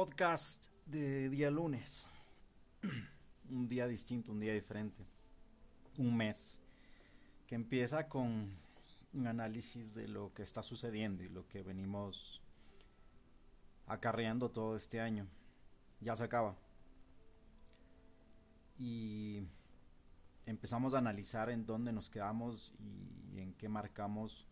podcast de día lunes. un día distinto, un día diferente. Un mes que empieza con un análisis de lo que está sucediendo y lo que venimos acarreando todo este año. Ya se acaba. Y empezamos a analizar en dónde nos quedamos y en qué marcamos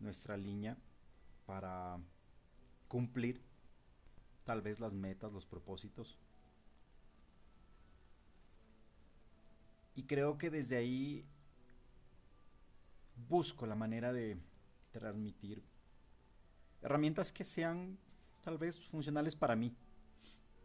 nuestra línea para cumplir tal vez las metas, los propósitos. Y creo que desde ahí busco la manera de transmitir herramientas que sean tal vez funcionales para mí.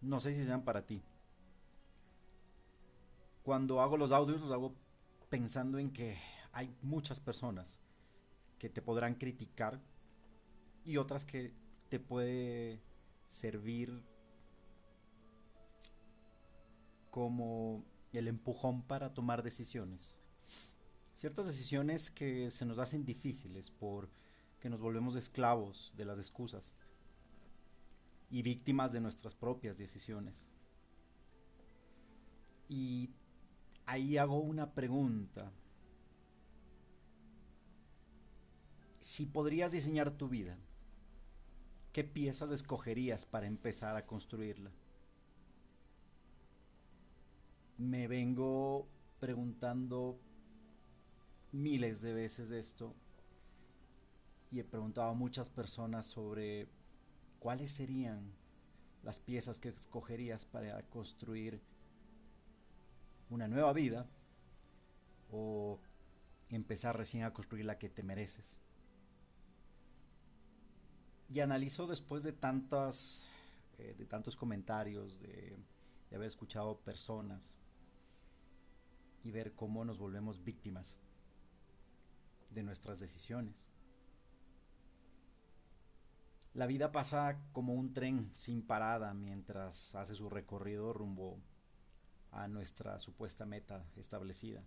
No sé si sean para ti. Cuando hago los audios los hago pensando en que hay muchas personas que te podrán criticar y otras que te puede servir como el empujón para tomar decisiones. Ciertas decisiones que se nos hacen difíciles por que nos volvemos esclavos de las excusas y víctimas de nuestras propias decisiones. Y ahí hago una pregunta. Si podrías diseñar tu vida, ¿qué piezas escogerías para empezar a construirla? Me vengo preguntando miles de veces esto y he preguntado a muchas personas sobre cuáles serían las piezas que escogerías para construir una nueva vida o empezar recién a construir la que te mereces. Y analizo después de tantas eh, de tantos comentarios, de, de haber escuchado personas y ver cómo nos volvemos víctimas de nuestras decisiones. La vida pasa como un tren sin parada mientras hace su recorrido rumbo a nuestra supuesta meta establecida.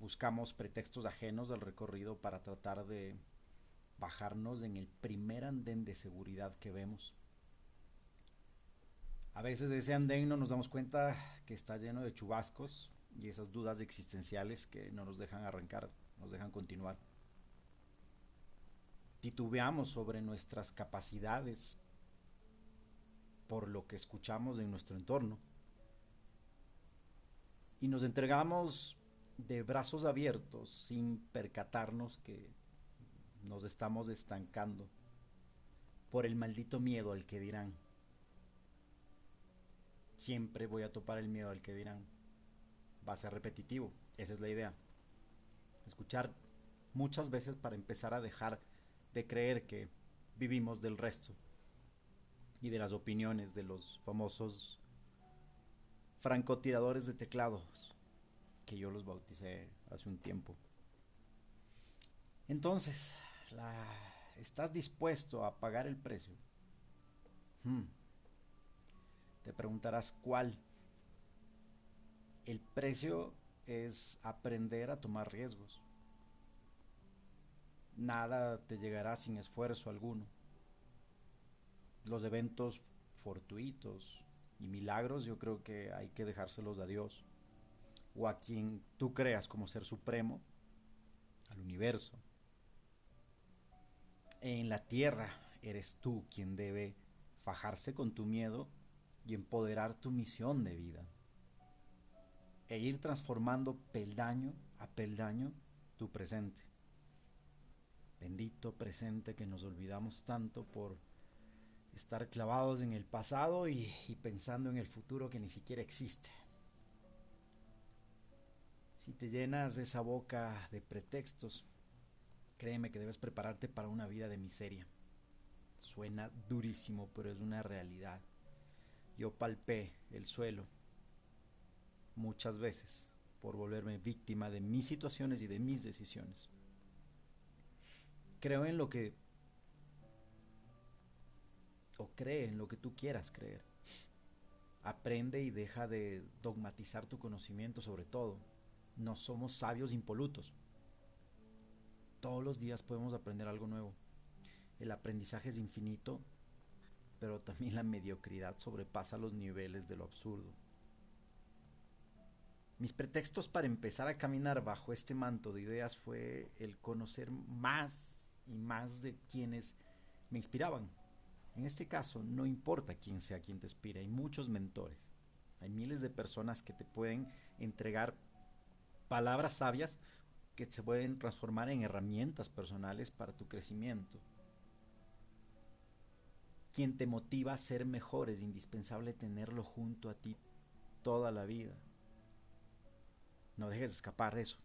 Buscamos pretextos ajenos al recorrido para tratar de bajarnos en el primer andén de seguridad que vemos. A veces de ese andén no nos damos cuenta que está lleno de chubascos y esas dudas existenciales que no nos dejan arrancar, nos dejan continuar titubeamos sobre nuestras capacidades por lo que escuchamos en nuestro entorno y nos entregamos de brazos abiertos sin percatarnos que nos estamos estancando por el maldito miedo al que dirán. Siempre voy a topar el miedo al que dirán. Va a ser repetitivo, esa es la idea. Escuchar muchas veces para empezar a dejar de creer que vivimos del resto y de las opiniones de los famosos francotiradores de teclados que yo los bauticé hace un tiempo. Entonces, ¿estás dispuesto a pagar el precio? Hmm. Te preguntarás cuál. El precio es aprender a tomar riesgos nada te llegará sin esfuerzo alguno. Los eventos fortuitos y milagros yo creo que hay que dejárselos a Dios o a quien tú creas como ser supremo, al universo. En la tierra eres tú quien debe fajarse con tu miedo y empoderar tu misión de vida e ir transformando peldaño a peldaño tu presente. Bendito presente que nos olvidamos tanto por estar clavados en el pasado y, pensando en el futuro que ni siquiera existe. Si te llenas esa boca de pretextos, créeme que debes prepararte para una vida de miseria. Suena durísimo, pero es una realidad. Yo palpé el suelo muchas veces por volverme víctima de mis situaciones y de mis decisiones creo en lo que... o cree en lo que tú quieras creer. Aprende y deja de dogmatizar tu conocimiento sobre todo. No somos sabios impolutos. Todos los días podemos aprender algo nuevo. El aprendizaje es infinito, pero también la mediocridad sobrepasa los niveles de lo absurdo. Mis pretextos para empezar a caminar bajo este manto de ideas fue el conocer más y más de quienes me inspiraban. En este caso, no importa quién sea quien te inspire, hay muchos mentores. Hay miles de personas que te pueden entregar palabras sabias que se pueden transformar en herramientas personales para tu crecimiento. Quien te motiva a ser mejor es indispensable tenerlo junto a ti toda la vida. No dejes escapar eso.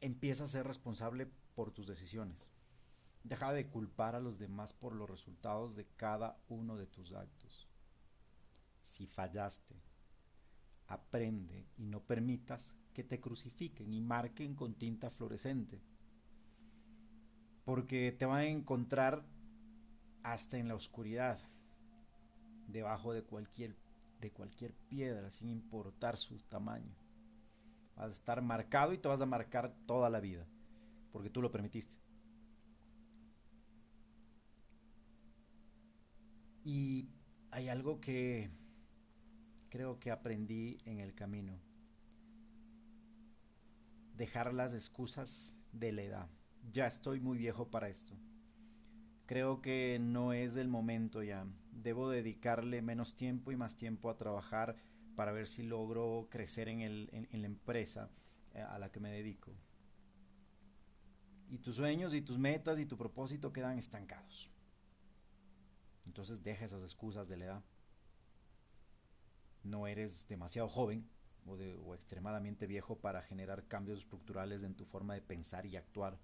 Empieza a ser responsable por tus decisiones. Deja de culpar a los demás por los resultados de cada uno de tus actos. Si fallaste, aprende y no permitas que te crucifiquen y marquen con tinta fluorescente. Porque te van a encontrar hasta en la oscuridad, debajo de cualquier, de cualquier piedra, sin importar su tamaño. Vas a estar marcado y te vas a marcar toda la vida, porque tú lo permitiste. Y hay algo que creo que aprendí en el camino. Dejar las excusas de la edad. Ya estoy muy viejo para esto. Creo que no es el momento ya. Debo dedicarle menos tiempo y más tiempo a trabajar para ver si logro crecer en, el, en, la empresa eh, a la que me dedico. Y tus sueños y tus metas y tu propósito quedan estancados. Entonces deja esas excusas de la edad. No eres demasiado joven o, extremadamente viejo para generar cambios estructurales en tu forma de pensar y actuar.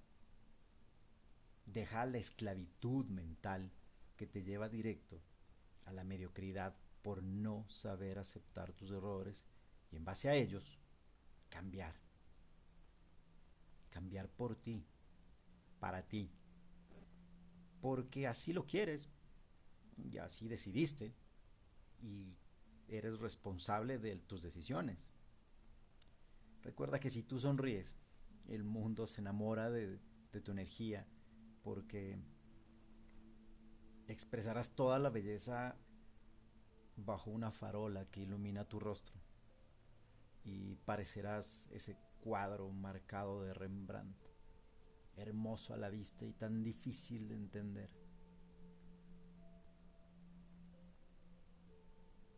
Deja la esclavitud mental que te lleva directo a la mediocridad por no saber aceptar tus errores y en base a ellos cambiar. Cambiar por ti, para ti. Porque así lo quieres, y así decidiste y eres responsable de tus decisiones. Recuerda que si tú sonríes, el mundo se enamora de, tu energía porque expresarás toda la belleza bajo una farola que ilumina tu rostro y parecerás ese cuadro marcado de Rembrandt, hermoso a la vista y tan difícil de entender.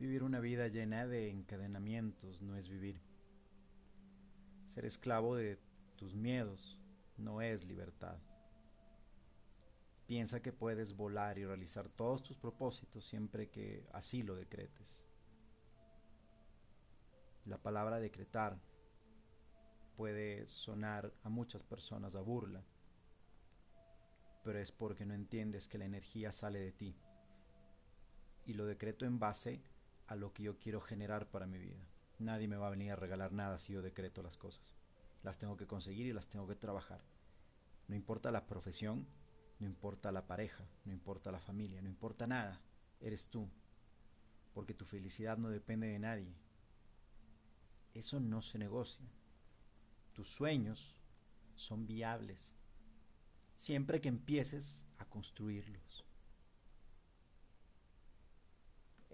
Vivir una vida llena de encadenamientos no es vivir. Ser esclavo de tus miedos no es libertad. Piensa que puedes volar y realizar todos tus propósitos siempre que así lo decretes. La palabra decretar puede sonar a muchas personas a burla, pero es porque no entiendes que la energía sale de ti. Y lo decreto en base a lo que yo quiero generar para mi vida. Nadie me va a venir a regalar nada si yo decreto las cosas. Las tengo que conseguir y las tengo que trabajar. No importa la profesión, no importa la pareja, no importa la familia, no importa nada. Eres tú. Porque tu felicidad no depende de nadie. Eso no se negocia. Tus sueños son viables siempre que empieces a construirlos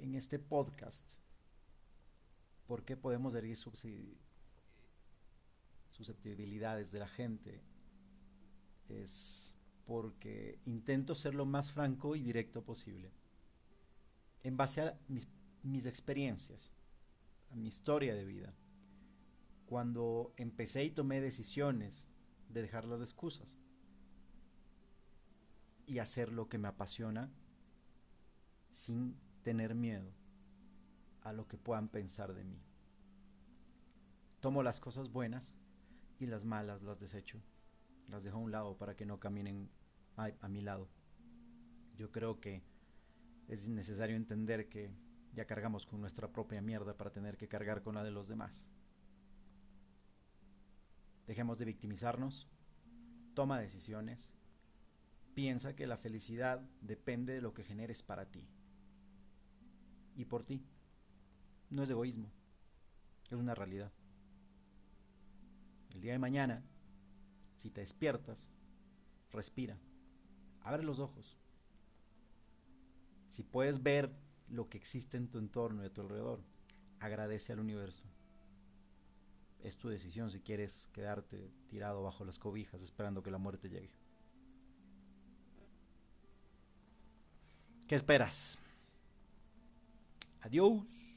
en este podcast por qué podemos herir susceptibilidades de la gente es porque intento ser lo más franco y directo posible en base a mis, mis experiencias, a mi historia de vida. Cuando empecé y tomé decisiones de dejar las excusas y hacer lo que me apasiona sin tener miedo a lo que puedan pensar de mí. Tomo las cosas buenas y las malas las desecho. Las dejo a un lado para que no caminen a, a mi lado. Yo creo que es necesario entender que ya cargamos con nuestra propia mierda para tener que cargar con la de los demás. Dejemos de victimizarnos, toma decisiones, piensa que la felicidad depende de lo que generes para ti y por ti. No es egoísmo, es una realidad. El día de mañana, si te despiertas, respira, abre los ojos Si puedes ver lo que existe en tu entorno y a tu alrededor, agradece al universo. Es tu decisión si quieres quedarte tirado bajo las cobijas esperando que la muerte llegue. ¿Qué esperas? Adiós.